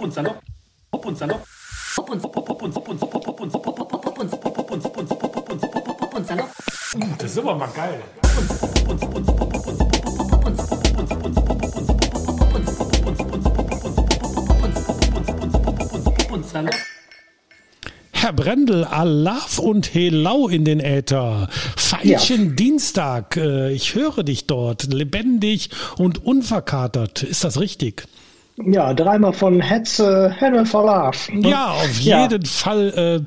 hopp und salopp, hopp und salopp, hopp und hopp, hopp und hopp und hopp, hopp und hopp, hopp, und hopp und hopp, hopp und hopp und hopp, hopp und hopp, hopp, hopp und salopp. Das ist immer mal geil. Herr Brendel, Alaf und Helau in den Äther. Feinchen ja. Dienstag. Ich höre dich dort, lebendig und unverkatert. Ist das richtig? Ja, dreimal von Hetze, Henry Verlauf. Ja, auf jeden ja. Fall.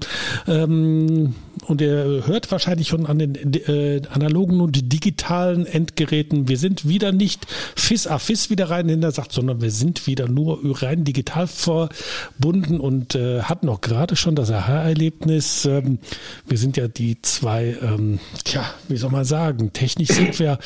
Äh, ähm, und ihr hört wahrscheinlich schon an den äh, analogen und digitalen Endgeräten, wir sind wieder nicht FIS a FIS wieder rein hinter sagt, sondern wir sind wieder nur rein digital verbunden und äh, hatten auch gerade schon das Aha-Erlebnis. Ähm, wir sind ja die zwei, ähm, tja, wie soll man sagen, technisch sind wir,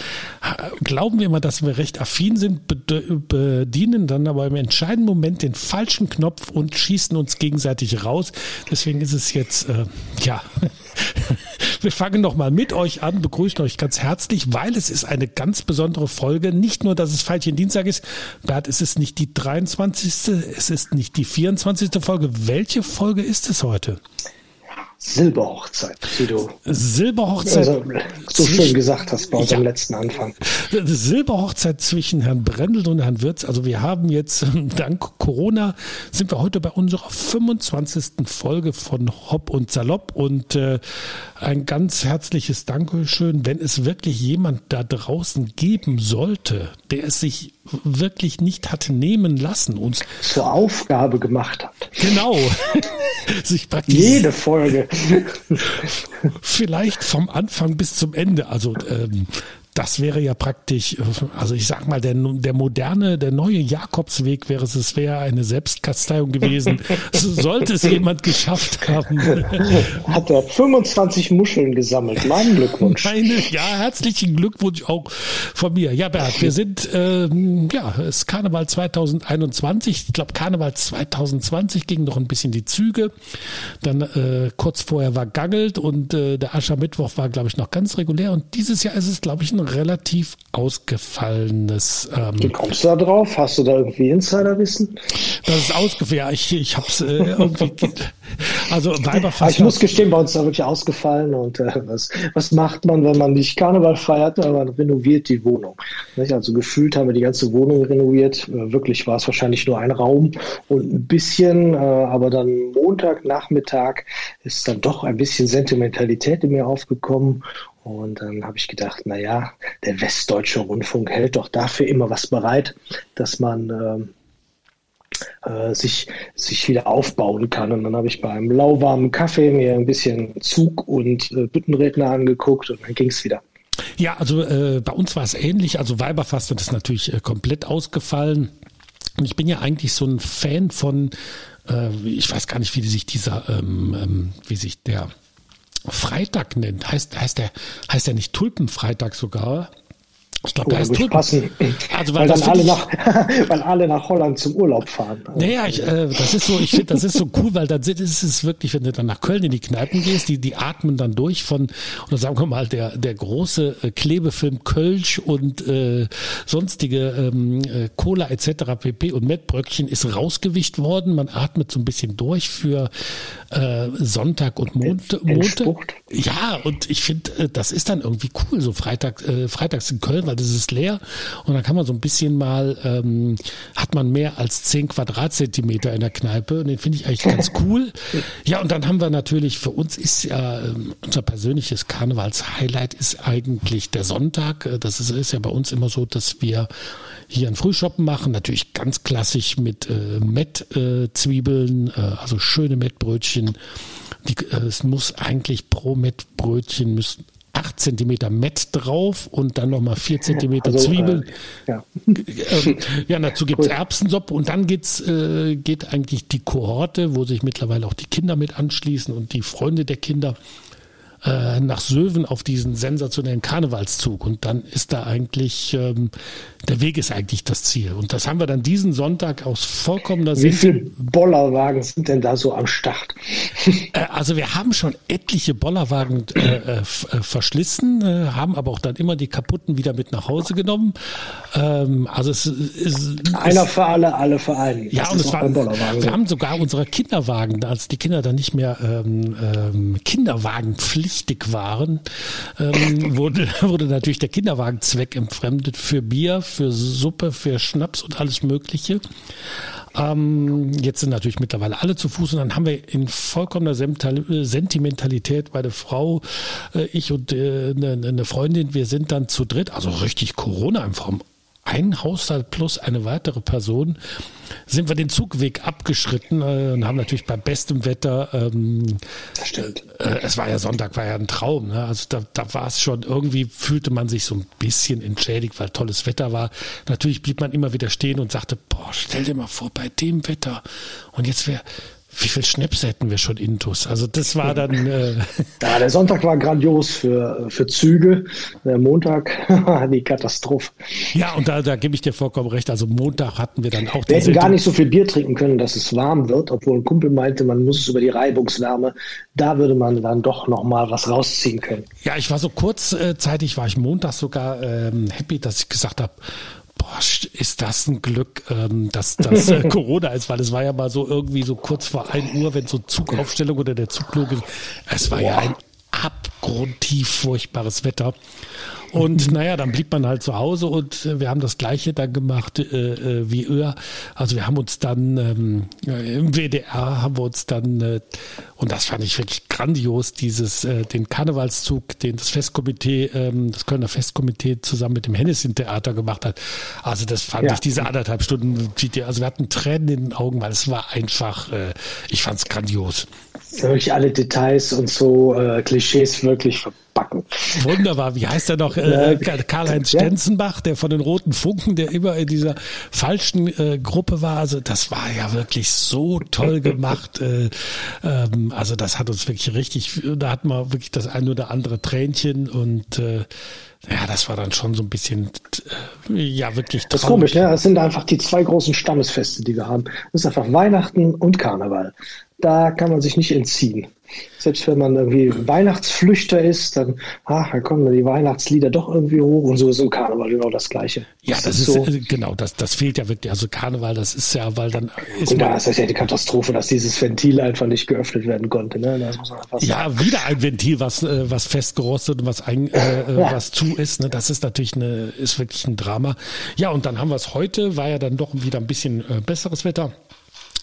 glauben wir immer, dass wir recht affin sind, bedienen dann aber im entscheidenden Moment den falschen Knopf und schießen uns gegenseitig raus. Deswegen ist es jetzt, äh, ja, Wir fangen noch mal mit euch an, begrüßen euch ganz herzlich, weil es ist eine ganz besondere Folge. Nicht nur, dass es Feilchen Dienstag ist, Bert, es ist nicht die 23., es ist nicht die 24. Folge. Welche Folge ist es heute? Silberhochzeit, wie du Silberhochzeit. Also, so schön gesagt hast bei unserem ja. letzten Anfang. Silberhochzeit zwischen Herrn Brendel und Herrn Wirz. Also wir haben jetzt, dank Corona, sind wir heute bei unserer 25. Folge von Hopp und Salopp und äh, ein ganz herzliches Dankeschön, wenn es wirklich jemand da draußen geben sollte, der es sich wirklich nicht hat nehmen lassen, uns zur Aufgabe gemacht hat. Genau. sich praktisch jede Folge vielleicht vom Anfang bis zum Ende, also ähm, das wäre ja praktisch, also ich sag mal, der, der moderne, der neue Jakobsweg wäre es, es wäre eine Selbstkasteiung gewesen. Sollte es jemand geschafft haben. Hat er 25 Muscheln gesammelt. Mein Glückwunsch. Meine, ja, herzlichen Glückwunsch auch von mir. Ja, Bert, wir sind, ähm, ja, es ist Karneval 2021. Ich glaube, Karneval 2020 ging noch ein bisschen die Züge. Dann äh, kurz vorher war Gangelt und äh, der Aschermittwoch war, glaube ich, noch ganz regulär. Und dieses Jahr ist es, glaube ich, ein relativ ausgefallenes. Ähm, Wie kommst du da drauf? Hast du da irgendwie Insiderwissen? Das ist ausgefallen. Ja, ich, ich habe es äh, irgendwie. also Weiberfastnacht. Ich muss gestehen, bei uns ist da wirklich ausgefallen. Und äh, was, was macht man, wenn man nicht Karneval feiert? Man renoviert die Wohnung. Nicht? Also gefühlt haben wir die ganze Wohnung renoviert. Äh, wirklich war es wahrscheinlich nur ein Raum und ein bisschen. Äh, aber dann Montagnachmittag ist dann doch ein bisschen Sentimentalität in mir aufgekommen. Und dann habe ich gedacht, naja, der Westdeutsche Rundfunk hält doch dafür immer was bereit, dass man äh, äh, sich, sich wieder aufbauen kann. Und dann habe ich beim lauwarmen Kaffee mir ein bisschen Zug und äh, Büttenredner angeguckt und dann ging es wieder. Ja, also äh, bei uns war es ähnlich. Also Weiberfastet ist natürlich äh, komplett ausgefallen. Und ich bin ja eigentlich so ein Fan von, äh, ich weiß gar nicht, wie sich dieser, ähm, ähm, wie sich der Freitag nennt. Heißt, heißt der, heißt der nicht Tulpenfreitag sogar? Ich glaube, da ist passen. Also, weil, weil dann alle nach, weil alle nach Holland zum Urlaub fahren. Naja, ich, äh, das ist so, ich finde, das ist so cool, weil dann ist es wirklich, wenn du dann nach Köln in die Kneipen gehst, die, die atmen dann durch von, oder sagen wir mal, der, der große äh, Klebefilm Kölsch und äh, sonstige ähm, äh, Cola etc. pp. und Mettbröckchen ist rausgewischt worden. Man atmet so ein bisschen durch für äh, Sonntag und Mond, Montag. Ja, und ich finde, äh, das ist dann irgendwie cool, so Freitag, äh, freitags in Köln, weil das ist leer und dann kann man so ein bisschen mal, ähm, hat man mehr als zehn Quadratzentimeter in der Kneipe und den finde ich eigentlich ganz cool. Ja, und dann haben wir natürlich, für uns ist ja ähm, unser persönliches Karnevals-Highlight ist eigentlich der Sonntag. Äh, das ist, ist ja bei uns immer so, dass wir hier ein Frühshoppen machen, natürlich ganz klassisch mit äh, Mettzwiebeln, äh, also schöne Mettbrötchen. Die, äh, es muss eigentlich pro Mettbrötchen müssen 8 cm Mett drauf und dann nochmal 4 cm also, Zwiebeln. Äh, ja. Ähm, ja, dazu gibt es Erbsensuppe und dann geht's, äh, geht eigentlich die Kohorte, wo sich mittlerweile auch die Kinder mit anschließen und die Freunde der Kinder äh, nach Söwen auf diesen sensationellen Karnevalszug. Und dann ist da eigentlich, ähm, der Weg ist eigentlich das Ziel. Und das haben wir dann diesen Sonntag aus vollkommener Wie viele Bollerwagen sind denn da so am Start? Äh, also wir haben schon etliche Bollerwagen äh, äh, verschlissen, haben aber auch dann immer die kaputten wieder mit nach Hause genommen. Ähm, also es ist einer für alle, alle für einen. Ja, das und es war, wir haben sogar unsere Kinderwagen, als die Kinder dann nicht mehr ähm, ähm, Kinderwagenpflichtig waren, ähm, wurde, wurde natürlich der Kinderwagen zweckentfremdet für Bier, für Suppe, für Schnaps und alles Mögliche. Ähm, jetzt sind natürlich mittlerweile alle zu Fuß und dann haben wir in vollkommener Sentimentalität meine Frau, äh, ich und äh, eine, eine Freundin, wir sind dann zu dritt, also richtig Corona im Form ein Haushalt plus eine weitere Person sind wir den Zugweg abgeschritten äh, und haben natürlich bei bestem Wetter, ähm, Stimmt. Äh, es war ja Sonntag, war ja ein Traum. Ne? Also da, da war es schon, irgendwie fühlte man sich so ein bisschen entschädigt, weil tolles Wetter war. Natürlich blieb man immer wieder stehen und sagte, boah, stell dir mal vor, bei dem Wetter. Und jetzt wäre wie viel Schnäpse hätten wir schon intus? Also das war dann. Äh ja, der Sonntag war grandios für, für Züge. Der Montag die Katastrophe. Ja, und da, da gebe ich dir vollkommen recht. Also Montag hatten wir dann auch. Wir hätten gar nicht so viel Bier trinken können, dass es warm wird, obwohl ein Kumpel meinte, man muss es über die Reibungswärme. Da würde man dann doch noch mal was rausziehen können. Ja, ich war so kurzzeitig, war ich Montag sogar ähm, happy, dass ich gesagt habe, boah, ist das ein Glück, ähm, dass das äh, Corona ist, weil es war ja mal so irgendwie so kurz vor 1 Uhr, wenn so Zugaufstellung oder der Zug es war boah. ja ein abgrundtief furchtbares Wetter. Und naja, dann blieb man halt zu Hause und äh, wir haben das Gleiche dann gemacht äh, äh wie Öhr. Also wir haben uns dann ähm, im WDR haben wir uns dann, äh, und das fand ich wirklich grandios, dieses, äh, den Karnevalszug, den das Festkomitee, ähm, das Kölner Festkomitee zusammen mit dem Hennessin-Theater gemacht hat. Also das fand ja. ich diese anderthalb Stunden, also wir hatten Tränen in den Augen, weil es war einfach, äh, ich fand es grandios. Wirklich alle Details und so äh, Klischees wirklich backen. Wunderbar. Wie heißt er noch? Äh, Karl-Heinz Stenzenbach, der von den Roten Funken, der immer in dieser falschen äh, Gruppe war. Also das war ja wirklich so toll gemacht. äh, ähm, also das hat uns wirklich richtig, da hatten wir wirklich das ein oder andere Tränchen und äh, ja, das war dann schon so ein bisschen, äh, ja, wirklich traurig. Das ist komisch, ne? Das sind einfach die zwei großen Stammesfeste, die wir haben. Das ist einfach Weihnachten und Karneval. Da kann man sich nicht entziehen. Selbst wenn man irgendwie Weihnachtsflüchter ist, dann, ah, dann kommen die Weihnachtslieder doch irgendwie hoch und so ist im Karneval genau das Gleiche. Ja, das, das ist, so. Äh, genau, das, das fehlt ja wirklich. Also Karneval, das ist ja, weil dann ist. Und da ist das ja die Katastrophe, dass dieses Ventil einfach nicht geöffnet werden konnte. Ne? ja, wieder ein Ventil, was, äh, was festgerostet und was, ein, äh, äh, ja. was zu ist. Ne? Das ist natürlich eine, ist wirklich ein Drama. Ja, und dann haben wir es heute, war ja dann doch wieder ein bisschen äh, besseres Wetter.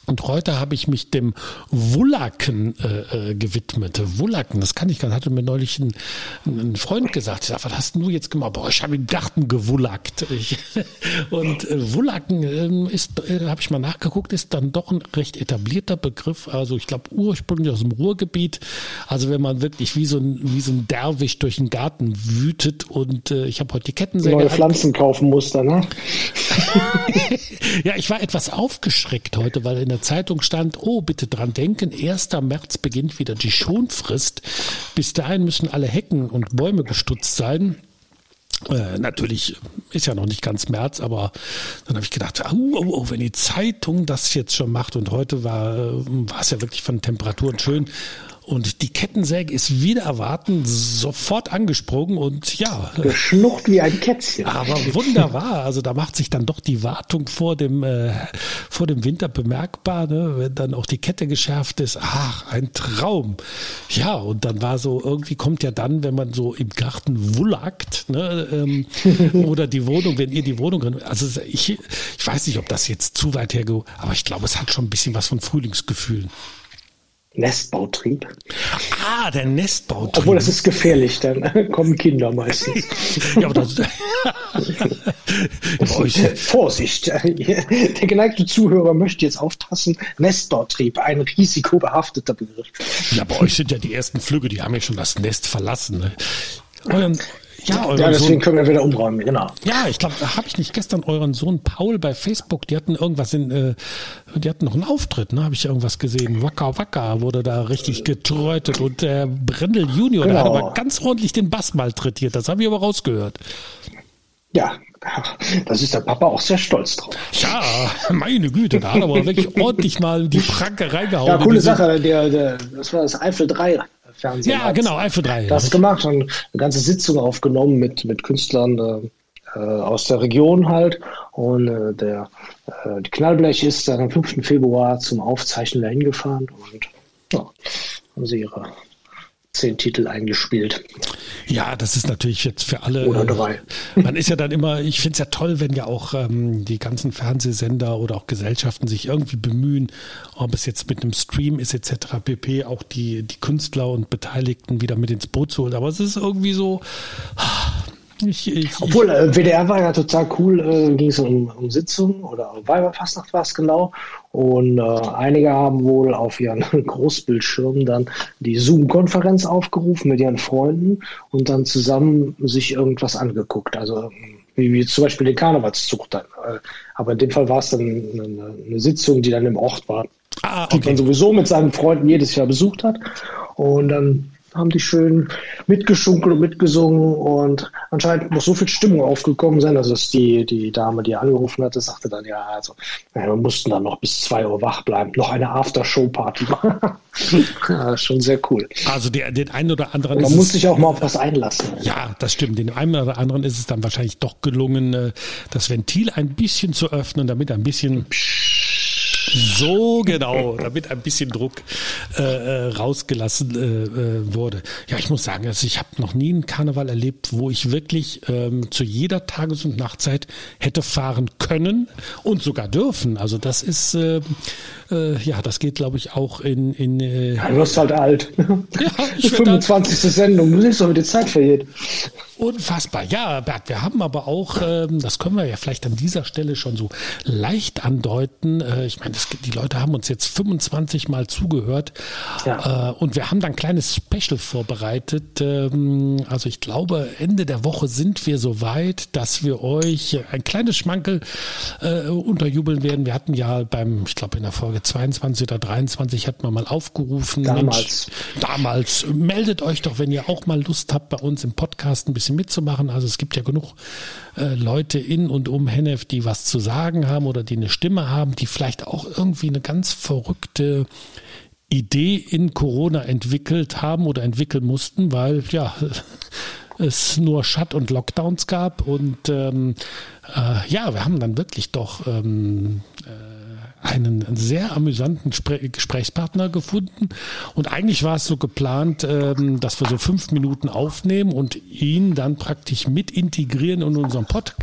Und heute habe ich mich dem Wullaken äh, äh, gewidmet. Wullaken, das kann ich gar nicht. Hatte mir neulich ein, ein Freund gesagt. Ich sag, was hast du jetzt gemacht? Boah, ich habe im Garten gewullackt. Ich, und äh, Wullaken äh, ist, äh, habe ich mal nachgeguckt, ist dann doch ein recht etablierter Begriff. Also ich glaube ursprünglich aus dem Ruhrgebiet. Also wenn man wirklich wie so ein, wie so ein Derwisch durch den Garten wütet. Und äh, ich habe heute die Kettensäge. Neue Pflanzen kaufen musste, ne? ja, ich war etwas aufgeschreckt heute, weil in der Zeitung stand, oh, bitte dran denken, 1. März beginnt wieder die Schonfrist. Bis dahin müssen alle Hecken und Bäume gestutzt sein. Äh, natürlich ist ja noch nicht ganz März, aber dann habe ich gedacht, oh, oh, oh, wenn die Zeitung das jetzt schon macht und heute war, war es ja wirklich von Temperaturen schön und die Kettensäge ist wieder erwarten sofort angesprungen und ja. Geschnucht wie ein Kätzchen. Aber wunderbar. Also da macht sich dann doch die Wartung vor dem, äh, vor dem Winter bemerkbar, ne? wenn dann auch die Kette geschärft ist. Ach, ein Traum. Ja, und dann war so, irgendwie kommt ja dann, wenn man so im Garten wullackt, ne? ähm, oder die Wohnung, wenn ihr die Wohnung, also ich, ich weiß nicht, ob das jetzt zu weit hergeht, aber ich glaube, es hat schon ein bisschen was von Frühlingsgefühlen. Nestbautrieb. Ah, der Nestbautrieb. Obwohl, das ist gefährlich, dann kommen Kinder meistens. ja, aber das, Vorsicht, der geneigte Zuhörer möchte jetzt aufpassen. Nestbautrieb, ein risikobehafteter Begriff. Ja, bei euch sind ja die ersten Flüge, die haben ja schon das Nest verlassen. Ne? Und Ja, ja deswegen Sohn, können wir wieder umräumen, genau. Ja, ich glaube, habe ich nicht gestern euren Sohn Paul bei Facebook, die hatten irgendwas in, äh, die hatten noch einen Auftritt, ne? Habe ich irgendwas gesehen. Waka Waka wurde da richtig getrötet und der Brendel Junior, genau. der hat genau. aber ganz ordentlich den Bass malträtiert. Das habe ich aber rausgehört. Ja, das ist der Papa auch sehr stolz drauf. Ja, meine Güte, da hat er aber wirklich ordentlich mal die Pranke reingehauen. Ja, coole Sache. Der, der, das war das Eiffel 3 Fernsehen. Ja, genau, Eiffel 3. Das gemacht und eine ganze Sitzung aufgenommen mit, mit Künstlern äh, aus der Region halt. Und äh, der äh, Knallblech ist dann am 5. Februar zum Aufzeichnen dahin gefahren und ja, haben sie ihre zehn Titel eingespielt. Ja, das ist natürlich jetzt für alle. Oder drei. Man ist ja dann immer, ich finde es ja toll, wenn ja auch ähm, die ganzen Fernsehsender oder auch Gesellschaften sich irgendwie bemühen, ob es jetzt mit einem Stream ist etc. pp. auch die, die Künstler und Beteiligten wieder mit ins Boot zu holen. Aber es ist irgendwie so. Ich, ich, Obwohl, äh, WDR war ja total cool, äh, ging es um, um Sitzungen oder Weiberfastnacht war es genau. Und äh, einige haben wohl auf ihren Großbildschirmen dann die Zoom-Konferenz aufgerufen mit ihren Freunden und dann zusammen sich irgendwas angeguckt. Also wie, wie zum Beispiel den Karnevalszug dann. Äh, aber in dem Fall war es dann eine, eine, Sitzung, die dann im Ort war, ah, okay. die man sowieso mit seinen Freunden jedes Jahr besucht hat. Und dann haben die schön mitgeschunkelt und mitgesungen und anscheinend muss so viel Stimmung aufgekommen sein, also dass die, die Dame, die angerufen hatte, sagte dann, ja, also ja, wir mussten dann noch bis zwei Uhr wach bleiben, noch eine After-Show-Party machen. ja, schon sehr cool. Also der, den einen oder anderen. man muss sich auch mal auf was einlassen. Ja, das stimmt. Den einen oder anderen ist es dann wahrscheinlich doch gelungen, äh, das Ventil ein bisschen zu öffnen, damit ein bisschen Psch so genau, damit ein bisschen Druck äh, äh, rausgelassen äh, äh, wurde. Ja, ich muss sagen, also ich habe noch nie einen Karneval erlebt, wo ich wirklich ähm, zu jeder Tages- und Nachtzeit hätte fahren können und sogar dürfen. Also das ist äh, äh, ja, das geht, glaube ich, auch in. in äh ja, du wirst halt alt. Ja, ich 25. Sendung, du siehst doch, wie die Zeit vergeht. Unfassbar. Ja, Bert, wir haben aber auch, ähm, das können wir ja vielleicht an dieser Stelle schon so leicht andeuten. Äh, ich meine, die Leute haben uns jetzt 25 Mal zugehört ja. äh, und wir haben dann ein kleines Special vorbereitet. Ähm, also ich glaube, Ende der Woche sind wir so weit, dass wir euch ein kleines Schmankel äh, unterjubeln werden. Wir hatten ja beim, ich glaube in der Folge 22 oder 23 hat man mal aufgerufen. Damals. Mensch, damals. Meldet euch doch, wenn ihr auch mal Lust habt, bei uns im Podcast ein bisschen bisschen mitzumachen. Also es gibt ja genug äh, Leute in und um Hennef, die was zu sagen haben oder die eine Stimme haben, die vielleicht auch irgendwie eine ganz verrückte Idee in Corona entwickelt haben oder entwickeln mussten, weil ja es nur Shut- und Lockdowns gab. Und ähm, äh, ja, wir haben dann wirklich doch ähm, äh, einen sehr amüsanten Spre Gesprächspartner gefunden. Und eigentlich war es so geplant, ähm, dass wir so fünf Minuten aufnehmen und ihn dann praktisch mit integrieren in unseren Pod,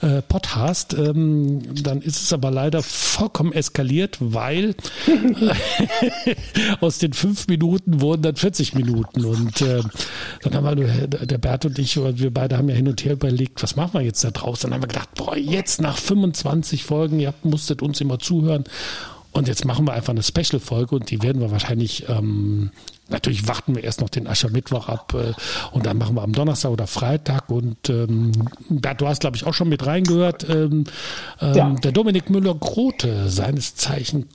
äh, Podcast. Ähm, dann ist es aber leider vollkommen eskaliert, weil äh, aus den fünf Minuten wurden dann 40 Minuten. Und äh, dann haben wir, der Bert und ich, wir beide haben ja hin und her überlegt, was machen wir jetzt da draus? Dann haben wir gedacht, boah, jetzt nach 25 Folgen, ihr musstet uns immer zuhören, zuhören. Und jetzt machen wir einfach eine Special-Folge und die werden wir wahrscheinlich, ähm, natürlich warten wir erst noch den Aschermittwoch ab äh, und dann machen wir am Donnerstag oder Freitag. Und ähm, Bert, du hast, glaube ich, auch schon mit reingehört. Ähm, ähm, ja. Der Dominik Müller-Grote, seines Zeichen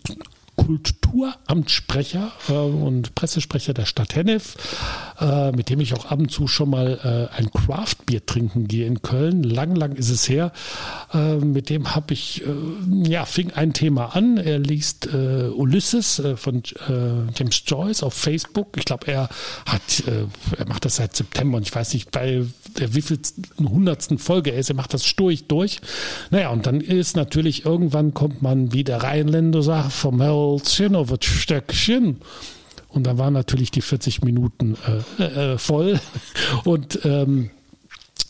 Kulturamtssprecher äh, und Pressesprecher der Stadt Hennef, äh, mit dem ich auch ab und zu schon mal äh, ein Craftbier trinken gehe in Köln. Lang, lang ist es her. Äh, mit dem habe ich, äh, ja, fing ein Thema an. Er liest äh, Ulysses von James Joyce auf Facebook. Ich glaube, er hat, er macht das seit September und ich weiß nicht, bei der wievielten hundertsten Folge er ist. Er macht das sturig durch. Naja, und dann ist natürlich irgendwann kommt man, wie der Rheinländer sagt, vom Hölzchen das Stöckchen. Und da waren natürlich die 40 Minuten äh, äh, voll. Und ähm,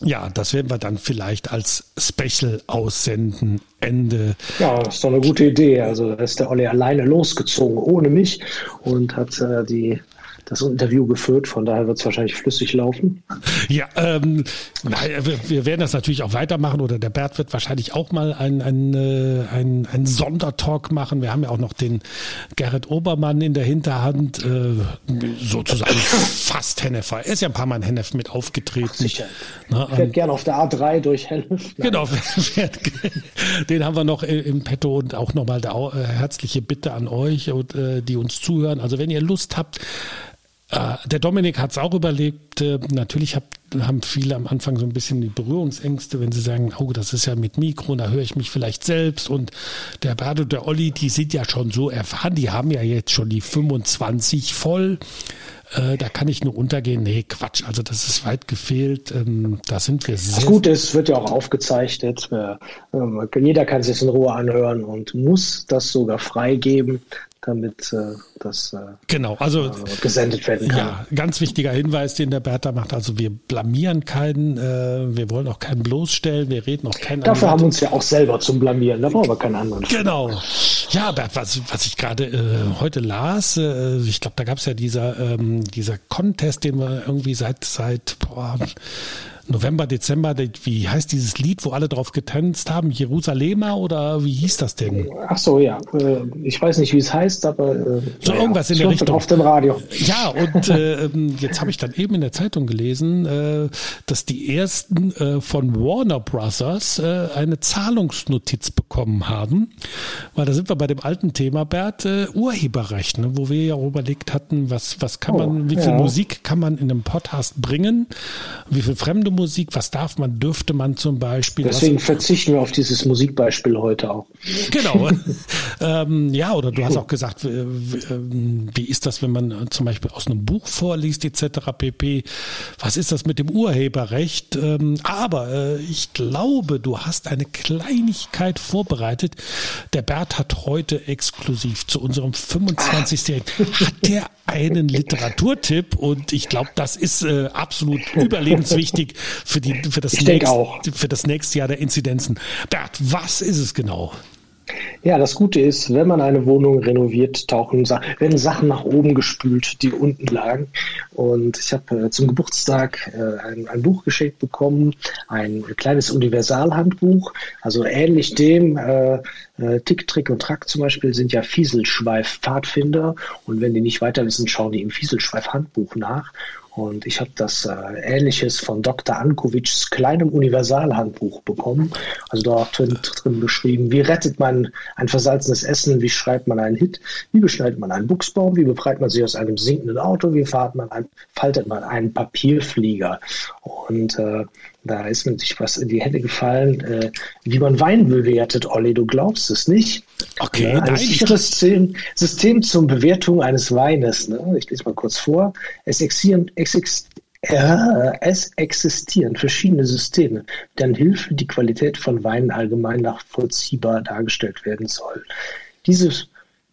ja, das werden wir dann vielleicht als Special aussenden. Ende. Ja, ist doch eine gute Idee. Also da ist der Olli alleine losgezogen, ohne mich und hat äh, die das Interview geführt, von daher wird es wahrscheinlich flüssig laufen. Ja, ähm, wir, wir, werden das natürlich auch weitermachen oder der Bert wird wahrscheinlich auch mal einen ein, ein, ein Sondertalk machen. Wir haben ja auch noch den Gerrit Obermann in der Hinterhand, äh, sozusagen fast Henneffer. Er ist ja ein paar Mal in Hennef mit aufgetreten. Sicher. Na, ich werde gerne auf der A3 durch Hennef. Genau, den haben wir noch im Petto und auch nochmal der äh, herzliche Bitte an euch und äh, die uns zuhören. Also wenn ihr Lust habt, äh, der Dominik hat es auch überlebt. Äh, natürlich hab, haben viele am Anfang so ein bisschen die Berührungsängste, wenn sie sagen, oh, das ist ja mit Mikro, da höre ich mich vielleicht selbst. Und der Bert und der Olli, die sind ja schon so erfahren, die haben ja jetzt schon die 25 voll. Äh, da kann ich nur untergehen. Nee, Quatsch, also das ist weit gefehlt. Ähm, da sind wir sehr. Das Gute ist, wird ja auch aufgezeichnet. Äh, ähm, jeder kann sich in Ruhe anhören und muss das sogar freigeben damit äh, das äh, genau, also, äh, gesendet werden kann. Ja, ganz wichtiger Hinweis, den der Bertha macht. Also wir blamieren keinen, äh, wir wollen auch keinen bloßstellen, wir reden auch keinen. Dafür haben wir uns ja auch selber zum Blamieren, da brauchen wir keinen anderen. Genau. Ja, Bert, was, was ich gerade äh, heute las, äh, ich glaube, da gab es ja dieser, ähm, dieser Contest, den wir irgendwie seit, seit boah, November, Dezember, wie heißt dieses Lied, wo alle drauf getanzt haben? Jerusalemer oder wie hieß das denn? Ach so, ja. Äh, ich weiß nicht, wie es heißt, aber äh, so ja, irgendwas in der Richtung. Auf dem Radio. Ja, und äh, ähm, jetzt habe ich dann eben in der Zeitung gelesen, äh, dass die ersten äh, von Warner Brothers äh, eine Zahlungsnotiz bekommen haben, weil da sind wir bei dem alten Thema, Bert, Urheberrecht, ne, wo wir ja auch überlegt hatten, was was kann man, oh, wie viel ja. Musik kann man in einem Podcast bringen, wie viel fremde Musik? Was darf man, dürfte man zum Beispiel? Deswegen was, verzichten wir auf dieses Musikbeispiel heute auch. Genau. ähm, ja, oder du hast auch gesagt, wie ist das, wenn man zum Beispiel aus einem Buch vorliest etc. pp. Was ist das mit dem Urheberrecht? Ähm, aber äh, ich glaube, du hast eine Kleinigkeit vorbereitet. Der Bert hat heute exklusiv zu unserem 25. hat der einen Literaturtipp und ich glaube, das ist äh, absolut überlebenswichtig für, die, für, das nächste, für das nächste Jahr der Inzidenzen. Bert, was ist es genau? Ja, das Gute ist, wenn man eine Wohnung renoviert, tauchen werden Sachen nach oben gespült, die unten lagen. Und ich habe äh, zum Geburtstag äh, ein, ein, Buch geschenkt bekommen, ein kleines Universalhandbuch, also ähnlich dem äh, äh, Tick, Trick und Track zum Beispiel sind ja Fieselschweif-Pfadfinder. Und wenn die nicht weiter wissen, schauen die im Fieselschweif-Handbuch nach. Und ich habe das äh, Ähnliches von Dr. Ankovics kleinem Universalhandbuch bekommen. Also da drin, drin beschrieben, wie rettet man ein versalzenes Essen, wie schreibt man einen Hit, wie beschneidet man einen Buchsbaum, wie befreit man sich aus einem sinkenden Auto, wie man ein, faltet man einen Papierflieger. Und äh, da ist mir sich was in die Hände gefallen, äh, wie man Wein bewertet, Olli, du glaubst es nicht. Okay, ja, ein nein, sicheres System, System zur Bewertung eines Weines. Ne? Ich lese mal kurz vor. Es existieren, es, äh, es existieren verschiedene Systeme, deren Hilfe die Qualität von Weinen allgemein nachvollziehbar dargestellt werden soll. Dieses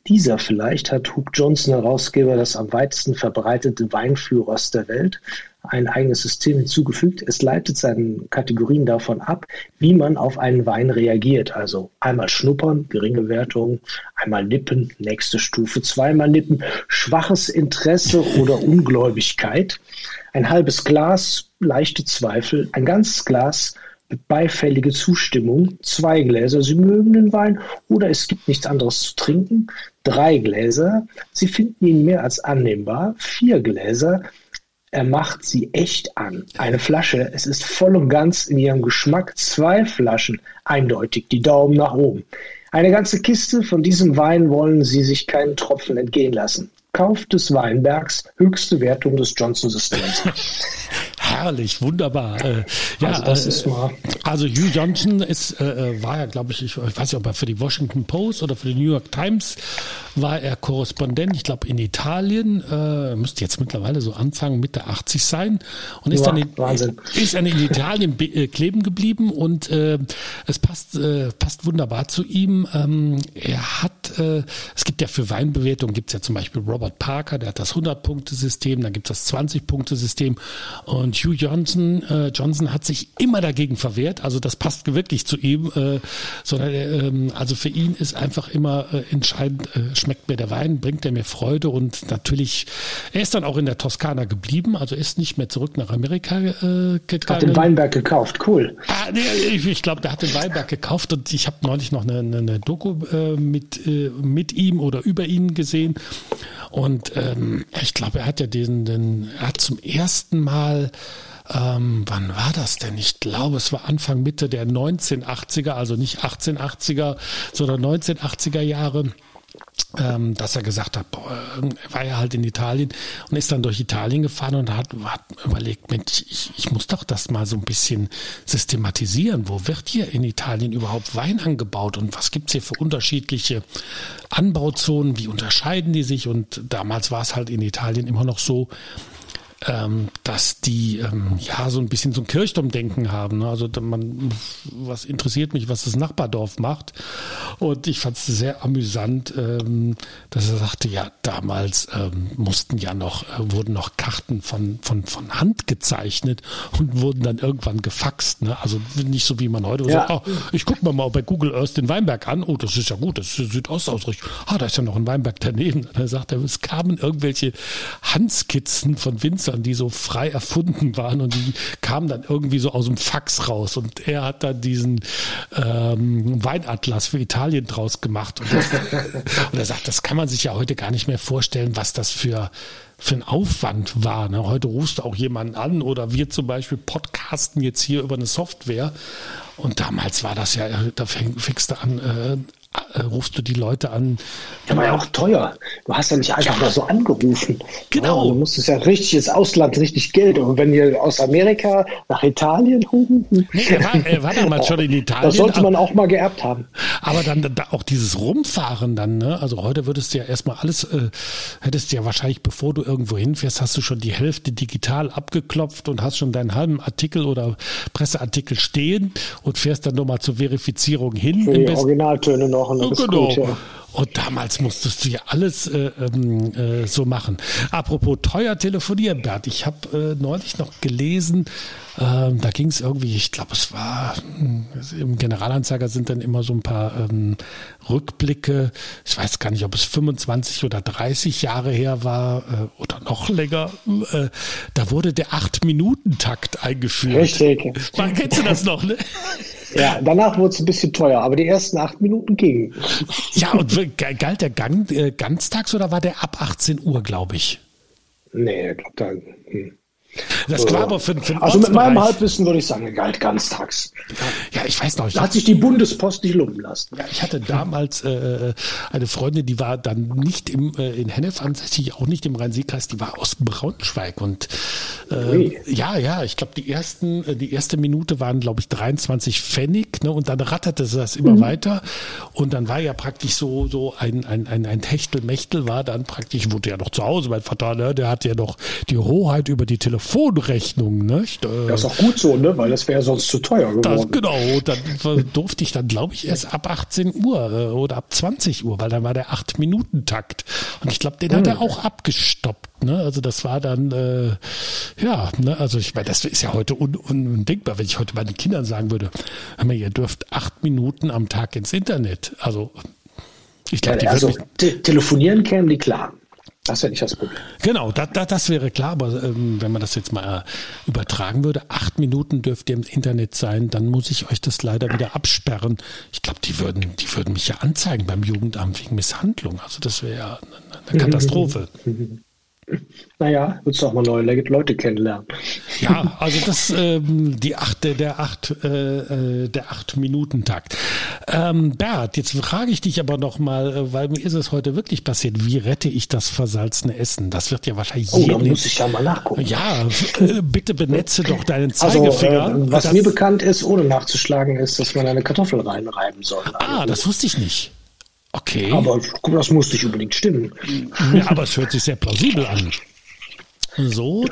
dieser vielleicht hat Hugh Johnson, Herausgeber des am weitesten verbreiteten Weinführers der Welt, ein eigenes System hinzugefügt. Es leitet seinen Kategorien davon ab, wie man auf einen Wein reagiert. Also einmal schnuppern, geringe Wertung, einmal nippen, nächste Stufe, zweimal nippen, schwaches Interesse oder Ungläubigkeit, ein halbes Glas, leichte Zweifel, ein ganzes Glas, beifällige Zustimmung, zwei Gläser, Sie mögen den Wein oder es gibt nichts anderes zu trinken, drei Gläser, Sie finden ihn mehr als annehmbar, vier Gläser, er macht sie echt an. Eine Flasche, es ist voll und ganz in ihrem Geschmack. Zwei Flaschen, eindeutig die Daumen nach oben. Eine ganze Kiste von diesem Wein wollen Sie sich keinen Tropfen entgehen lassen. Kauf des Weinbergs, höchste Wertung des Johnson-Systems. Herrlich, wunderbar. Äh, ja, also, das äh, ist wahr. also Hugh Johnson ist, äh, äh war ja, glaube ich, ich weiß nicht, ob er für die Washington Post oder für die New York Times war er Korrespondent, ich glaube in Italien, äh, müsste jetzt mittlerweile so Anfang Mitte 80 sein und ist ja, dann in, ist dann in Italien äh, kleben geblieben und es passt, passt wunderbar zu ihm. Ähm, er hat, es gibt ja für Weinbewertung, gibt es ja zum Beispiel Robert Parker, der hat das 100-Punkte-System, dann gibt es das 20-Punkte-System und Hugh Johnson, äh, Johnson hat sich immer dagegen verwehrt. Also das passt wirklich zu ihm, äh, sondern ähm, also für ihn ist einfach immer äh, entscheidend, äh, schmeckt mir der Wein, bringt er mir Freude und natürlich, er ist dann auch in der Toskana geblieben, also ist nicht mehr zurück nach Amerika äh, gegangen. Hat den Weinberg gekauft, cool. Ah, nee, ich, ich glaube, der hat den Weinberg gekauft und ich habe neulich noch eine, eine, eine Doku äh, mit, äh, mit ihm oder über ihn gesehen und ähm, ich glaube, er hat ja diesen, den, er hat zum ersten Mal ähm, wann war das denn? Ich glaube, es war Anfang Mitte der 1980er, also nicht 1880er, sondern 1980er Jahre ähm, dass er gesagt hat, boah, er war ja halt in Italien und ist dann durch Italien gefahren und hat, hat überlegt, Mensch, ich, ich muss doch das mal so ein bisschen systematisieren. Wo wird hier in Italien überhaupt Wein angebaut und was gibt's hier für unterschiedliche Anbauzonen? Wie unterscheiden die sich? Und damals war es halt in Italien immer noch so, ähm, dass die ähm, ja so ein bisschen so ein Kirchturmdenken haben. Ne? Also man, was interessiert mich, was das Nachbardorf macht. Und ich fand es sehr amüsant, ähm, dass er sagte, ja, damals ähm, mussten ja noch, äh, wurden noch Karten von, von, von Hand gezeichnet und wurden dann irgendwann gefaxt. Ne? Also nicht so wie man heute ja. sagt, oh, ich gucke mal, mal bei Google Earth den Weinberg an. Oh, das ist ja gut, das ist Südostausrichtung. Ah, da ist ja noch ein Weinberg daneben. Und er sagt er, es kamen irgendwelche Handskizzen von Winzer Mustern, die so frei erfunden waren und die kamen dann irgendwie so aus dem Fax raus. Und er hat dann diesen ähm, Weinatlas für Italien draus gemacht. Und, das, und er sagt, das kann man sich ja heute gar nicht mehr vorstellen, was das für für ein Aufwand war. Ne? Heute rufst du auch jemanden an oder wir zum Beispiel podcasten jetzt hier über eine Software. Und damals war das ja, da fängst du an, äh, äh, rufst du die Leute an. Ja, war ja auch teuer. Du hast ja nicht einfach ja. mal so angerufen. Genau. Ja, du musstest ja richtig ins Ausland, richtig Geld. Und wenn ihr aus Amerika nach Italien rufen. Nee, er war, er war damals schon in Italien. Das sollte man auch mal geerbt haben. Aber dann da auch dieses Rumfahren dann, ne? Also heute würdest du ja erstmal alles, äh, hättest du ja wahrscheinlich, bevor du irgendwo hinfährst, hast du schon die Hälfte digital abgeklopft und hast schon deinen halben Artikel oder Presseartikel stehen und fährst dann nochmal zur Verifizierung hin. Für die Originaltöne noch und das genau. gut, ja. Und damals musstest du ja alles äh, ähm, äh, so machen. Apropos teuer telefonieren, Bert. Ich habe äh, neulich noch gelesen, ähm, da ging es irgendwie, ich glaube, es war im Generalanzeiger sind dann immer so ein paar ähm, Rückblicke. Ich weiß gar nicht, ob es 25 oder 30 Jahre her war äh, oder noch länger. Äh, da wurde der 8-Minuten-Takt eingeführt. Richtig. Man, kennst du das noch, ne? Ja, danach wurde es ein bisschen teuer, aber die ersten acht Minuten gingen. Ja, und galt der Gang äh, ganztags oder war der ab 18 Uhr, glaube ich? Nee, ich glaube, da. Hm. Das war aber für, für Also mit meinem Halbwissen würde ich sagen, galt ganztags. Ja, ich weiß noch. Ich da hat sich die Bundespost nicht lumpen lassen. Ja, ich hatte damals äh, eine Freundin, die war dann nicht im, äh, in Hennef ansässig, auch nicht im Rhein-Sieg-Kreis, die war aus Braunschweig. Und äh, ja, ja, ich glaube, die ersten, äh, die erste Minute waren, glaube ich, 23 Pfennig, ne? Und dann ratterte das immer mhm. weiter. Und dann war ja praktisch so, so ein, ein, ein, ein Techtelmechtel war dann praktisch, wurde ja noch zu Hause, mein Vater, ne, der hatte ja noch die Hoheit über die Telefon Telefonrechnung. Nicht? Das ist auch gut so, ne? weil das wäre sonst zu teuer geworden. Das, genau, dann durfte ich dann, glaube ich, erst ab 18 Uhr äh, oder ab 20 Uhr, weil dann war der 8-Minuten-Takt. Und ich glaube, den hm. hat er hm. auch abgestoppt. Ne? Also das war dann, äh, ja, ne? also ich meine, das ist ja heute un undenkbar, wenn ich heute meinen Kindern sagen würde, mal, ihr dürft acht Minuten am Tag ins Internet. Also ich glaube, ja, also te telefonieren kämen die klar. Das ja nicht das Problem. Genau, da, da, das wäre klar, aber ähm, wenn man das jetzt mal äh, übertragen würde, acht Minuten dürft ihr im Internet sein, dann muss ich euch das leider wieder absperren. Ich glaube, die würden, die würden mich ja anzeigen beim Jugendamt wegen Misshandlung. Also das wäre ja eine, eine Katastrophe. Naja, willst du auch mal neue Leute kennenlernen. Ja, also das ähm, die achte, der acht, äh, äh, der acht Minuten Takt. Ähm, Bert, jetzt frage ich dich aber noch mal, äh, weil mir ist es heute wirklich passiert. Wie rette ich das versalzene Essen? Das wird ja wahrscheinlich. Oh, da muss ich ja mal nachgucken. Ja, äh, bitte benetze doch deinen Zeigefinger. Also, äh, was mir bekannt ist, ohne nachzuschlagen, ist, dass man eine Kartoffel reinreiben soll. Ah, das wusste ich nicht. Okay. Aber das muss nicht unbedingt stimmen. Ja, aber es hört sich sehr plausibel an. So.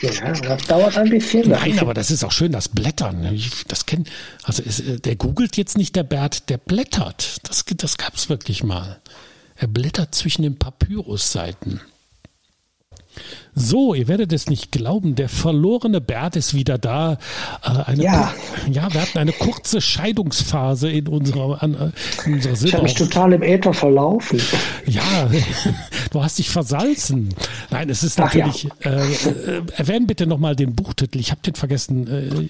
Ja, das dauert ein bisschen. Nein, aber das ist auch schön, das Blättern. Das kennt, also ist, äh, der googelt jetzt nicht der Bert, der blättert. Das, das gab es wirklich mal. Er blättert zwischen den Papyrusseiten. So, ihr werdet es nicht glauben, der verlorene Bert ist wieder da. Äh, eine Ja. ja, wir hatten eine kurze Scheidungsphase in unserer, an, äh, in unserer Ich habe mich Silber. total im Äther verlaufen. Ja, du hast dich versalzen. Nein, es ist Ach ja. natürlich. Äh, äh, erwähnen bitte nochmal den Buchtitel. Ich habe den vergessen. Äh,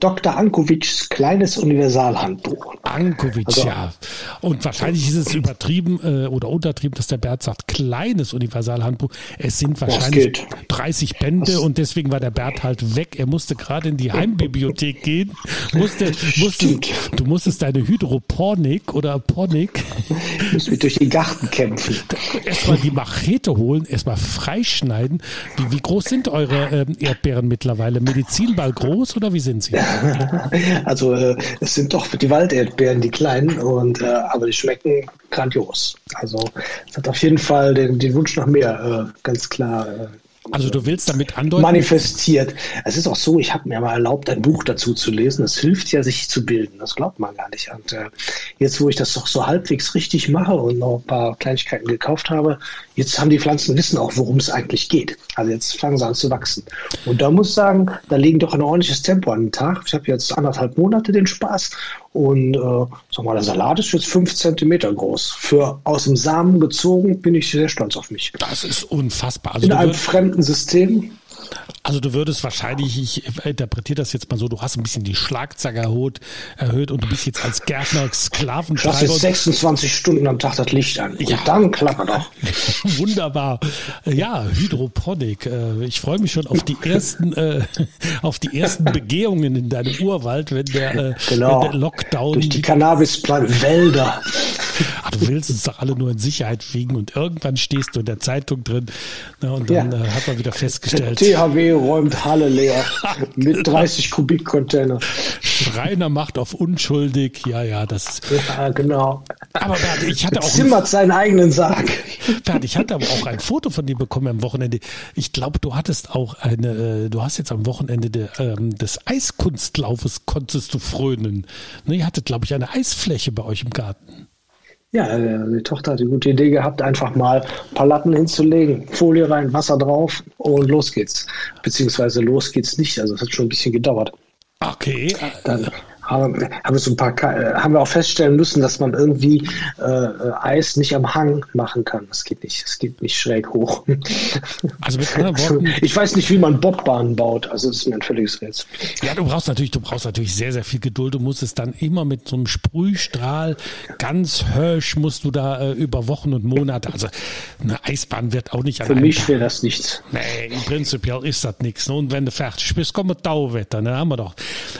Dr. Ankovics kleines Universalhandbuch. Ankovic, Also- ja. Und wahrscheinlich ist es übertrieben äh, oder untertrieben, dass der Bert sagt, kleines Universalhandbuch. Es sind wahrscheinlich geht. 30 Bände und deswegen war der Bert halt weg. Er musste gerade in die Heimbibliothek gehen. Musste, musste, du musstest deine Hydroponik oder Ponik Ich muss mich durch den Garten kämpfen. erstmal die Machete holen, erstmal freischneiden. Wie, wie groß sind eure ähm, Erdbeeren mittlerweile? Medizinball groß oder wie sind sie? Also äh, es sind doch die Walderdbeeren, die kleinen, und äh, aber die schmecken grandios. Also es hat auf jeden Fall den, den Wunsch nach mehr, äh, ganz klar. Also du willst damit andeuten, manifestiert. Es ist auch so, ich habe mir mal erlaubt, ein Buch dazu zu lesen. Das hilft ja, sich zu bilden. Das glaubt man gar nicht. Und äh, jetzt, wo ich das doch so halbwegs richtig mache und noch ein paar Kleinigkeiten gekauft habe, jetzt haben die Pflanzen wissen auch, worum es eigentlich geht. Also jetzt fangen sie an zu wachsen. Und da muss ich sagen, da legen doch ein ordentliches Tempo an den Tag. Ich habe jetzt anderthalb Monate den Spaß. Und äh, sag mal, der Salat ist jetzt fünf Zentimeter groß. Für aus dem Samen gezogen bin ich sehr stolz auf mich. das ist unfassbar. Also In einem fremden System also du würdest wahrscheinlich, ich interpretiere das jetzt mal so, du hast ein bisschen die Schlagzahl erhöht, erhöht und du bist jetzt als Gärtner Lass Sklaventreiber. jetzt 26 Stunden am Tag das Licht an. Ja. Und dann klappert doch. Wunderbar. Ja, Hydroponik. Äh, Ich freue mich schon auf die ersten, äh, auf die ersten Begehungen in deinem Urwald, wenn der, äh, Genau. wenn der Lockdown. Durch die Cannabis-Wälder. Ah, du willst uns doch alle nur in Sicherheit wiegen und irgendwann stehst du in der Zeitung drin ne, und dann Ja. äh, hat man wieder festgestellt, THW räumt Halle leer mit 30 Kubikcontainer. Schreiner macht auf unschuldig. Ja, ja, das. Ja, genau. Aber Bert, ich hatte auch Zimmert seinen eigenen Sarg. Bert, ich hatte aber auch ein Foto von dir bekommen am Wochenende. Ich glaube, du hattest auch eine, äh, du hast jetzt am Wochenende de, ähm, des Eiskunstlaufes konntest du frönen. Ne, ihr hattet, glaube ich, eine Eisfläche bei euch im Garten. Ja, äh, die Tochter hat die gute Idee gehabt, einfach mal ein paar Latten hinzulegen, Folie rein, Wasser drauf und los geht's. Beziehungsweise los geht's nicht. Also es hat schon ein bisschen gedauert. Okay. Dann haben, haben, wir so ein paar, äh, haben wir auch feststellen müssen, dass man irgendwie äh, Eis nicht am Hang machen kann. Das geht nicht. Es geht nicht schräg hoch. Also mit anderen Worten, Ich weiß nicht, wie man Bobbahnen baut. Also das ist mir ein völliges Rätsel. ja, du brauchst natürlich, du brauchst natürlich sehr, sehr viel Geduld. Du musst es dann immer mit so einem Sprühstrahl, ganz hösch musst du da äh, über Wochen und Monate. Also eine Eisbahn wird auch nicht an Für mich wäre das nichts. Nee, prinzipiell ist das nichts. Und wenn du fertig bist, kommt Tauwetter, ne, haben wir doch.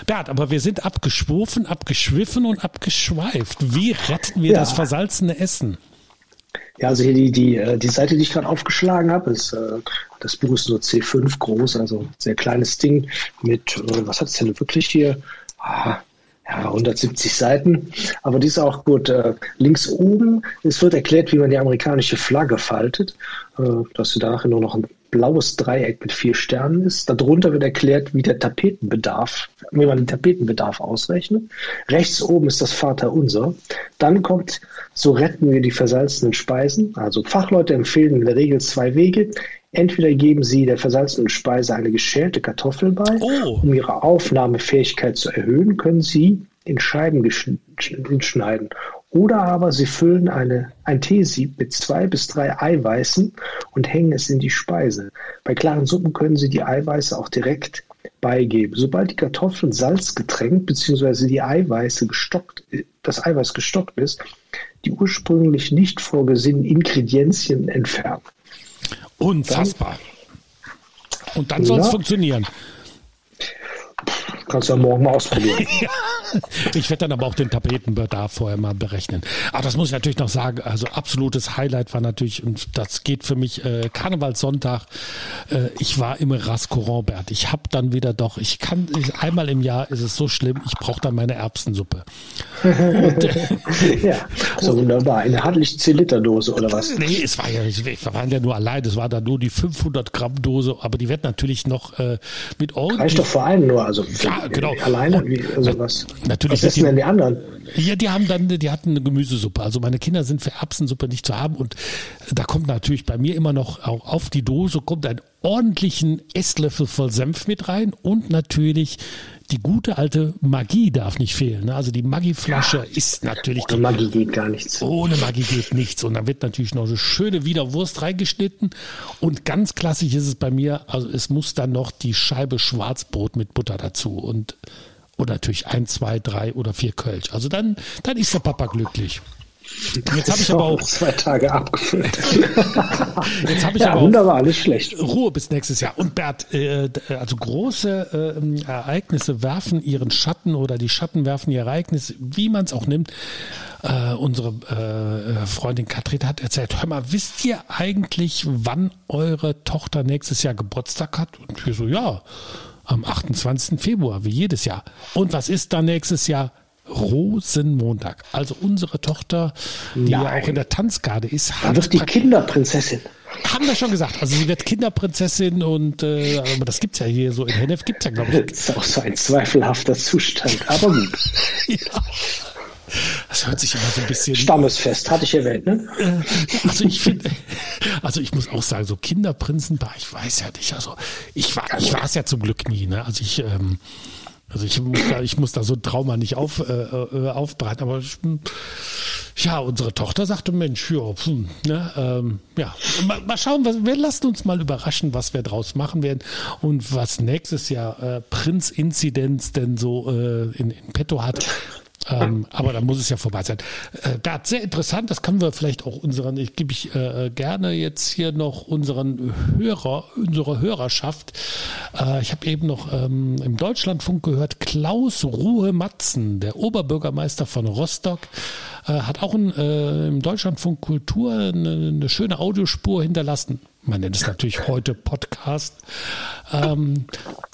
Bert, aber wir sind abgeschwofen, abgeschwiffen und abgeschweift. Wie retten wir Ja. das versalzene Essen? Ja, also hier die, die, äh, die Seite, die ich gerade aufgeschlagen habe, ist, äh, das Buch ist nur C5 groß, also sehr kleines Ding mit, äh, was hat es denn wirklich hier? Ah, ja, 170 Seiten. Aber die ist auch gut. Links oben, es wird erklärt, wie man die amerikanische Flagge faltet, dass da nachher nur noch ein blaues Dreieck mit vier Sternen ist. Darunter wird erklärt, wie der Tapetenbedarf, wie man den Tapetenbedarf ausrechnet. Rechts oben ist das Vaterunser. Dann kommt, so retten wir die versalzenen Speisen. Also Fachleute empfehlen in der Regel zwei Wege. Entweder geben sie der versalzenen Speise eine geschälte Kartoffel bei, Oh. um ihre Aufnahmefähigkeit zu erhöhen, können sie in Scheiben schneiden. Oder aber sie füllen eine, ein Teesieb mit zwei bis drei Eiweißen und hängen es in die Speise. Bei klaren Suppen können sie die Eiweiße auch direkt beigeben. Sobald die Kartoffeln salzgetränkt bzw. die Eiweiße gestockt, das Eiweiß gestockt ist, die ursprünglich nicht vorgesehenen Ingredienzien entfernen. Unfassbar. Und dann soll es Ja. funktionieren. Kannst du ja morgen mal ausprobieren. Ich werde dann aber auch den Tapetenbedarf vorher mal berechnen. Aber das muss ich natürlich noch sagen. Also absolutes Highlight war natürlich, und das geht für mich äh, Karnevalssonntag. Äh, ich war im Restaurant, Bert. Ich habe dann wieder doch, ich kann, ich, einmal im Jahr ist es so schlimm, ich brauche dann meine Erbsensuppe. ja, so wunderbar. Eine handliche 10-Liter-Dose oder was? Nee, es war ja, ich, wir waren ja nur allein, es war da nur die 500 Gramm Dose, aber die wird natürlich noch äh, mit ordentlich Reicht doch für einen nur. Also Ja, genau. alleine, wie, also was? Natürlich. Was essen denn die anderen? Ja, die haben dann, die hatten eine Gemüsesuppe. Also meine Kinder sind für Erbsensuppe nicht zu haben und da kommt natürlich bei mir immer noch auch auf die Dose kommt ein ordentlichen Esslöffel voll Senf mit rein und natürlich die gute alte Magie darf nicht fehlen. Ne? Also die Maggi-Flasche ja, ist natürlich. Ohne Magie geht gar nichts. Ohne Magie geht nichts. Und dann wird natürlich noch eine schöne Wiederwurst reingeschnitten. Und ganz klassisch ist es bei mir, also es muss dann noch die Scheibe Schwarzbrot mit Butter dazu. Und und natürlich ein, zwei, drei oder vier Kölsch. Also dann, dann ist der Papa glücklich. Jetzt habe ich aber auch zwei Tage abgefüllt. Jetzt habe ich ja, aber wunderbar, alles schlecht. Ruhe bis nächstes Jahr. Und Bert, äh, also große äh, Ereignisse werfen ihren Schatten oder die Schatten werfen ihr Ereignis, wie man es auch nimmt. Äh, unsere äh, Freundin Katrin hat erzählt, hör mal, wisst ihr eigentlich, wann eure Tochter nächstes Jahr Geburtstag hat? Und wir so, ja, am 28. Februar, wie jedes Jahr. Und was ist dann nächstes Jahr? Rosenmontag. Also unsere Tochter, die Nein. ja auch in der Tanzgarde ist, hat. wird die Kinderprinzessin. Haben wir schon gesagt. Also sie wird Kinderprinzessin und äh, aber das gibt's ja hier so in Hennef gibt's ja glaube ich. Das ist auch so ein zweifelhafter Zustand, aber gut. ja. Das hört sich immer so ein bisschen. Stammesfest, hatte ich erwähnt, ne? Äh, also ich finde, also ich muss auch sagen, so Kinderprinzenpaar, ich weiß ja nicht, also ich war, ich war es ja zum Glück nie, ne? Also ich, ähm, also ich muss da, ich muss da so ein Trauma nicht auf, äh, äh aufbereiten, aber ich, ja, unsere Tochter sagte, Mensch, ja, hm, ne, ähm, ja, mal, mal, schauen, was, wir lassen uns mal überraschen, was wir draus machen werden und was nächstes Jahr äh, Prinz-Inzidenz denn so äh, in, in petto hat. Ähm, aber da muss es ja vorbei sein. Äh, Bert, sehr interessant, das können wir vielleicht auch unseren, ich gebe ich äh, gerne jetzt hier noch unseren Hörer, unsere Hörerschaft. Äh, ich habe eben noch ähm, im Deutschlandfunk gehört, Klaus Ruhe Matzen, der Oberbürgermeister von Rostock, äh, hat auch ein, äh, im Deutschlandfunk Kultur eine, eine, schöne Audiospur hinterlassen. Man nennt es natürlich heute Podcast. Ähm,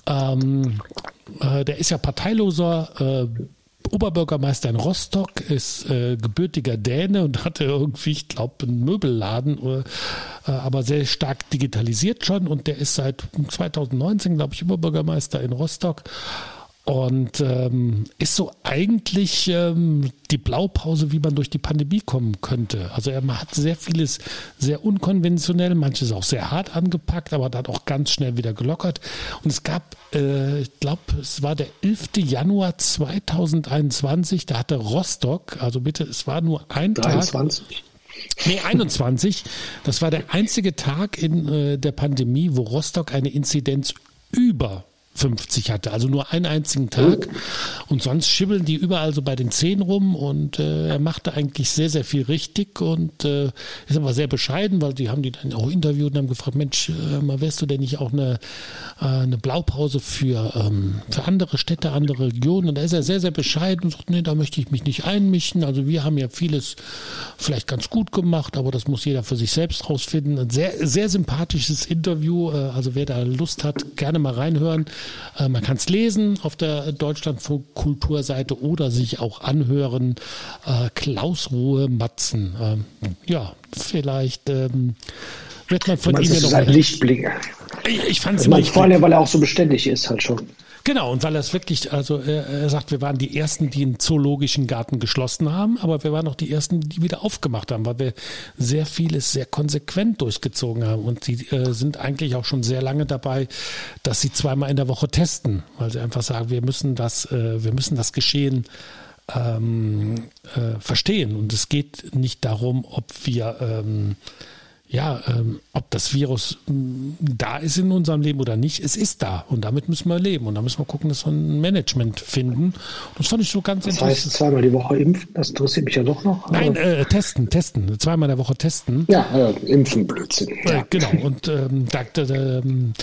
ähm, äh, der ist ja parteiloser äh, Oberbürgermeister in Rostock ist äh, gebürtiger Däne und hatte irgendwie, ich glaube, einen Möbelladen, äh, aber sehr stark digitalisiert schon. Und der ist seit 2019, glaube ich, Oberbürgermeister in Rostock und ähm, ist so eigentlich ähm, die Blaupause, wie man durch die Pandemie kommen könnte. Also er hat sehr vieles sehr unkonventionell, manches auch sehr hart angepackt, aber dann auch ganz schnell wieder gelockert. Und es gab, äh, ich glaube, es war der 11. Januar 2021, da hatte Rostock, also bitte, es war nur ein 23. Tag. Nee, 21. Das war der einzige Tag in äh, der Pandemie, wo Rostock eine Inzidenz über 50 hatte. Also nur einen einzigen Tag. Und sonst schibbeln die überall so bei den Zehen rum und äh, er machte eigentlich sehr, sehr viel richtig und äh, ist aber sehr bescheiden, weil die haben die dann auch interviewt und haben gefragt, Mensch, äh, mal wärst du denn nicht auch eine, äh, eine Blaupause für, ähm, für andere Städte, andere Regionen? Und da ist er sehr, sehr bescheiden und sagt, nee, da möchte ich mich nicht einmischen. Also wir haben ja vieles vielleicht ganz gut gemacht, aber das muss jeder für sich selbst rausfinden. Ein sehr, sehr sympathisches Interview. Äh, also wer da Lust hat, gerne mal reinhören. Äh, man kann es lesen auf der Deutschlandfunk Kulturseite oder sich auch anhören. Äh, Klaus Ruhe Matzen. Ähm, ja, vielleicht ähm, wird man von ihm ja noch. Ein Lichtblick. Ich, ich fand es Vor allem, weil er auch so beständig ist, halt schon. Genau, und weil er es wirklich, also er, er, sagt, wir waren die Ersten, die einen zoologischen Garten geschlossen haben, aber wir waren auch die Ersten, die wieder aufgemacht haben, weil wir sehr vieles sehr konsequent durchgezogen haben. Und sie äh, sind eigentlich auch schon sehr lange dabei, dass sie zweimal in der Woche testen, weil sie einfach sagen, wir müssen das, äh, wir müssen das Geschehen ähm, äh, verstehen. Und es geht nicht darum, ob wir ähm, ja, ähm, ob das Virus m, mm, da ist in unserem Leben oder nicht, es ist da und damit müssen wir leben und da müssen wir gucken, dass wir ein Management finden. Und das fand ich so ganz das interessant. Das heißt, zweimal die Woche impfen, das interessiert mich ja doch noch. Nein, äh, testen, testen, zweimal in der Woche testen. Ja, äh, impfen, Blödsinn. Äh, genau, und ähm, da, da, ähm,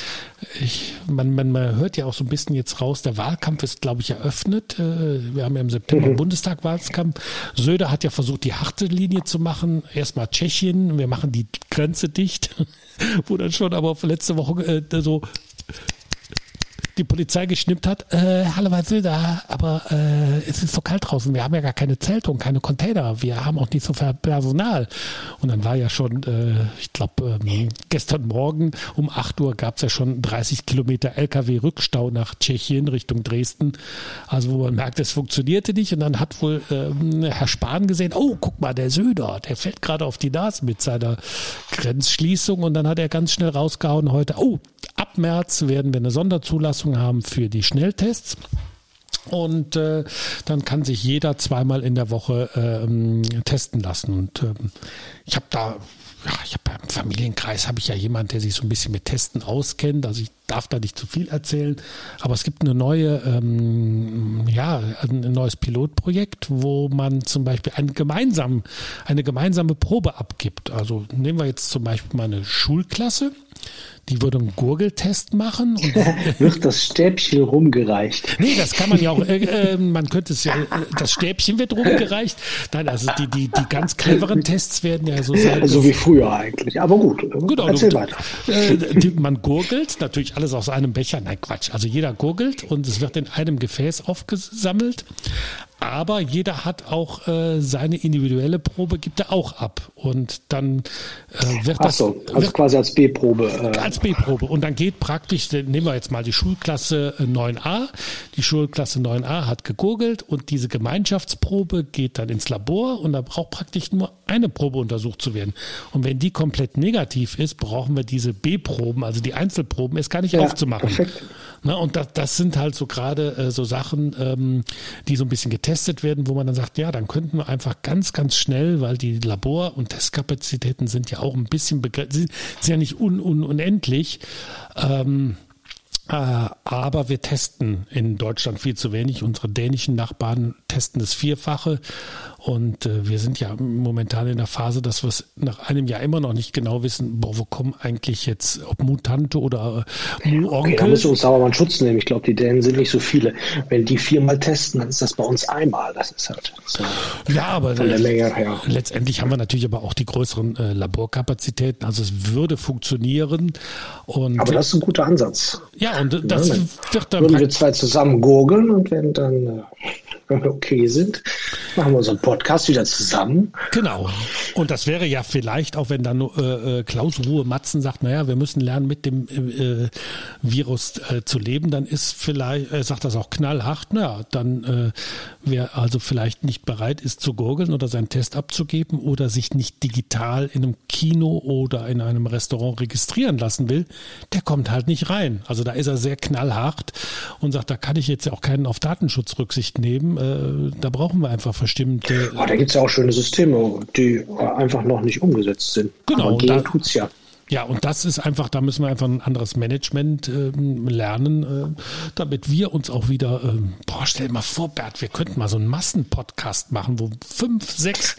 ich, man, man, man hört ja auch so ein bisschen jetzt raus, der Wahlkampf ist, glaube ich, eröffnet. Äh, wir haben ja im September mhm. Bundestag-Wahlkampf. Söder hat ja versucht, die harte Linie zu machen. Erstmal Tschechien, wir machen die Grenze dicht, wo dann schon aber letzte Woche äh, so die Polizei geschnippt hat, äh, hallo, was will da? Aber äh, es ist so kalt draußen, wir haben ja gar keine Zelte und keine Container, wir haben auch nicht so viel Personal. Und dann war ja schon, äh, ich glaube, ähm, gestern Morgen um 8 Uhr gab es ja schon 30 Kilometer LKW-Rückstau nach Tschechien Richtung Dresden. Also wo man merkt, es funktionierte nicht. Und dann hat wohl ähm, Herr Spahn gesehen, oh, guck mal, der Söder, der fällt gerade auf die Nase mit seiner Grenzschließung. Und dann hat er ganz schnell rausgehauen heute, oh, ab März werden wir eine Sonderzulassung haben für die Schnelltests. Und äh, dann kann sich jeder zweimal in der Woche ähm, testen lassen. Und ähm, ich habe da ja, ich habe im Familienkreis habe ich ja jemanden, der sich so ein bisschen mit Testen auskennt. Also ich darf da nicht zu viel erzählen, aber es gibt eine neue, ähm, ja, ein neues Pilotprojekt, wo man zum Beispiel einen gemeinsamen, eine gemeinsame Probe abgibt. Also nehmen wir jetzt zum Beispiel mal eine Schulklasse die würde einen Gurgeltest machen. Und Wird das Stäbchen rumgereicht? Nee, das kann man ja auch, äh, äh, man könnte es ja, äh, das Stäbchen wird rumgereicht. Nein, also die, die, die ganz cleveren Tests werden ja so sein. So wie früher eigentlich, aber gut. Genau, erzähl du, weiter. Äh, die, man gurgelt, natürlich alles aus einem Becher, nein Quatsch, also jeder gurgelt und es wird in einem Gefäß aufgesammelt. Aber jeder hat auch äh, seine individuelle Probe, gibt er auch ab. Und dann äh, wird Ach das. So, also wird, quasi als B-Probe. Äh. Als B-Probe. Und dann geht praktisch, nehmen wir jetzt mal die Schulklasse 9a. Äh, die Schulklasse 9a hat gegurgelt und diese Gemeinschaftsprobe geht dann ins Labor und da braucht praktisch nur eine Probe untersucht zu werden. Und wenn die komplett negativ ist, brauchen wir diese B-Proben, also die Einzelproben, erst gar nicht ja, aufzumachen. Perfekt. Na, und das, das sind halt so gerade äh, so Sachen, ähm, die so ein bisschen getestet werden, wo man dann sagt, ja, dann könnten wir einfach ganz, ganz schnell, weil die Labor- und Testkapazitäten sind ja auch ein bisschen begrenzt, sind ja nicht un, un, unendlich. Ähm, äh, aber wir testen in Deutschland viel zu wenig. Unsere dänischen Nachbarn testen das Vierfache. Und äh, wir sind ja momentan in der Phase, dass wir es nach einem Jahr immer noch nicht genau wissen, boah, wo kommen eigentlich jetzt, ob Mutante oder äh, Mu-Onkel. Okay, da müssen wir uns aber mal einen Schutz nehmen. Ich glaube, die Dänen sind nicht so viele. Wenn die viermal testen, dann ist das bei uns einmal. Das ist halt so Ja, aber von der Menge her. letztendlich haben wir natürlich aber auch die größeren äh, Laborkapazitäten. Also es würde funktionieren. Und, aber das ist ein guter Ansatz. Ja, und das ja, wird dann. Würden wir zwei zusammen gurgeln und wenn dann äh, okay sind, machen wir unseren Podcast wieder zusammen. Genau. Und das wäre ja vielleicht, auch wenn dann äh, äh, Klaus Ruhe Matzen sagt, naja, wir müssen lernen, mit dem äh, Virus äh, zu leben, dann ist vielleicht, er sagt das auch knallhart, naja, dann äh, wer also vielleicht nicht bereit ist zu gurgeln oder seinen Test abzugeben oder sich nicht digital in einem Kino oder in einem Restaurant registrieren lassen will, der kommt halt nicht rein. Also da ist er sehr knallhart und sagt, da kann ich jetzt ja auch keinen auf Datenschutz Rücksicht nehmen. Äh, da brauchen wir einfach bestimmte. Oh, da gibt es ja auch schöne Systeme, die einfach noch nicht umgesetzt sind. Genau. Aber da tut's ja. Ja, und das ist einfach, da müssen wir einfach ein anderes Management äh, lernen, äh, damit wir uns auch wieder, äh, boah, stell dir mal vor, Bert, wir könnten mal so einen Massenpodcast machen, wo fünf, sechs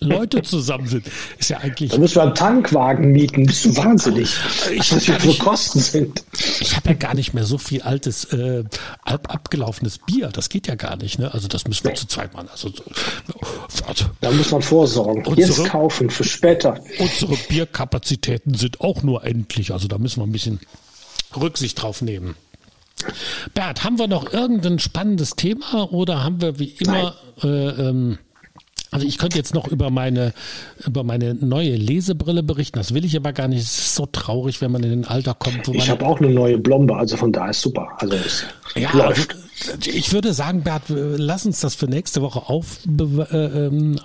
Leute zusammen sind. Ist ja eigentlich. Da müssen wir einen Tankwagen mieten. Bist du wahnsinnig? Ich was das für Kosten sind. Ich habe ja gar nicht mehr so viel altes, äh, abgelaufenes Bier. Das geht ja gar nicht. Ne? Also das müssen wir nee. zu zweit machen. Also, also, da muss man vorsorgen. Unsere, Jetzt kaufen für später. Unsere Bierkapazitäten sind auch nur endlich. Also da müssen wir ein bisschen Rücksicht drauf nehmen. Bert, haben wir noch irgendein spannendes Thema oder haben wir wie immer äh, ähm, also ich könnte jetzt noch über meine, über meine neue Lesebrille berichten. Das will ich aber gar nicht. Es ist so traurig, wenn man in den Alter kommt. ich habe auch eine neue Blombe, also von da ist super. Also es ja, läuft. Also ich würde sagen, Bert, lass uns das für nächste Woche aufbe äh, ähm,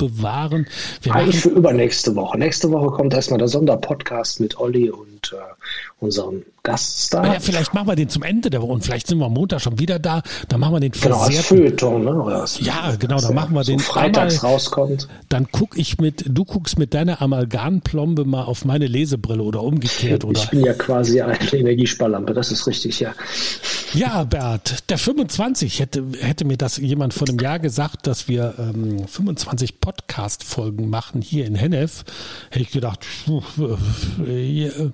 aufbewahren. Wir Eigentlich für übernächste Woche. Nächste Woche kommt erstmal der Sonderpodcast mit Olli und äh, unserem Gaststar. Ja, vielleicht machen wir den zum Ende der Woche und vielleicht sind wir Montag schon wieder da. Dann machen wir den genau, als Feuilleton, ne? Oder ja, genau, dann machen wir so den freitags einmal, rauskommt. Dann guck ich mit, du guckst mit deiner Amalgamplombe mal auf meine Lesebrille oder umgekehrt, oder? Ich bin ja quasi eine Energiesparlampe, das ist richtig, ja. Ja, Bert, der 25 hätte, hätte mir das jemand vor einem Jahr gesagt, dass wir ähm, 25 Podcast-Folgen machen hier in Hennef. Hätte ich gedacht, äh, äh,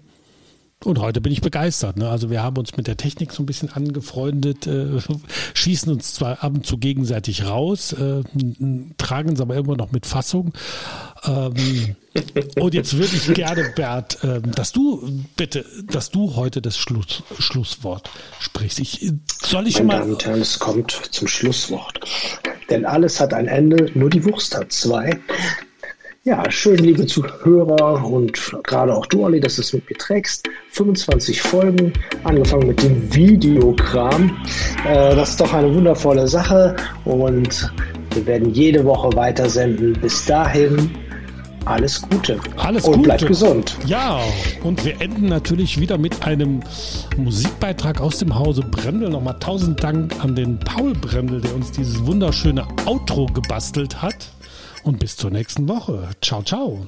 Und heute bin ich begeistert. Ne? Also wir haben uns mit der Technik so ein bisschen angefreundet, äh, schießen uns zwar ab und zu gegenseitig raus, äh, tragen es aber immer noch mit Fassung. Ähm, und jetzt würde ich gerne, Bert, äh, dass du bitte, dass du heute das Schluss, Schlusswort sprichst. Ich, soll ich Meine mal. Damen und Herren, es kommt zum Schlusswort. Denn alles hat ein Ende, nur die Wurst hat zwei. Ja, schön, liebe Zuhörer und gerade auch du, Olli, dass du es mit mir trägst. 25 Folgen, angefangen mit dem Videokram. Äh, das ist doch eine wundervolle Sache und wir werden jede Woche weiter senden. Bis dahin, alles Gute. Alles und Gute. bleibt gesund. Ja, und wir enden natürlich wieder mit einem Musikbeitrag aus dem Hause Brendel. Nochmal tausend Dank an den Paul Brendel, der uns dieses wunderschöne Outro gebastelt hat. Und bis zur nächsten Woche. Ciao, ciao.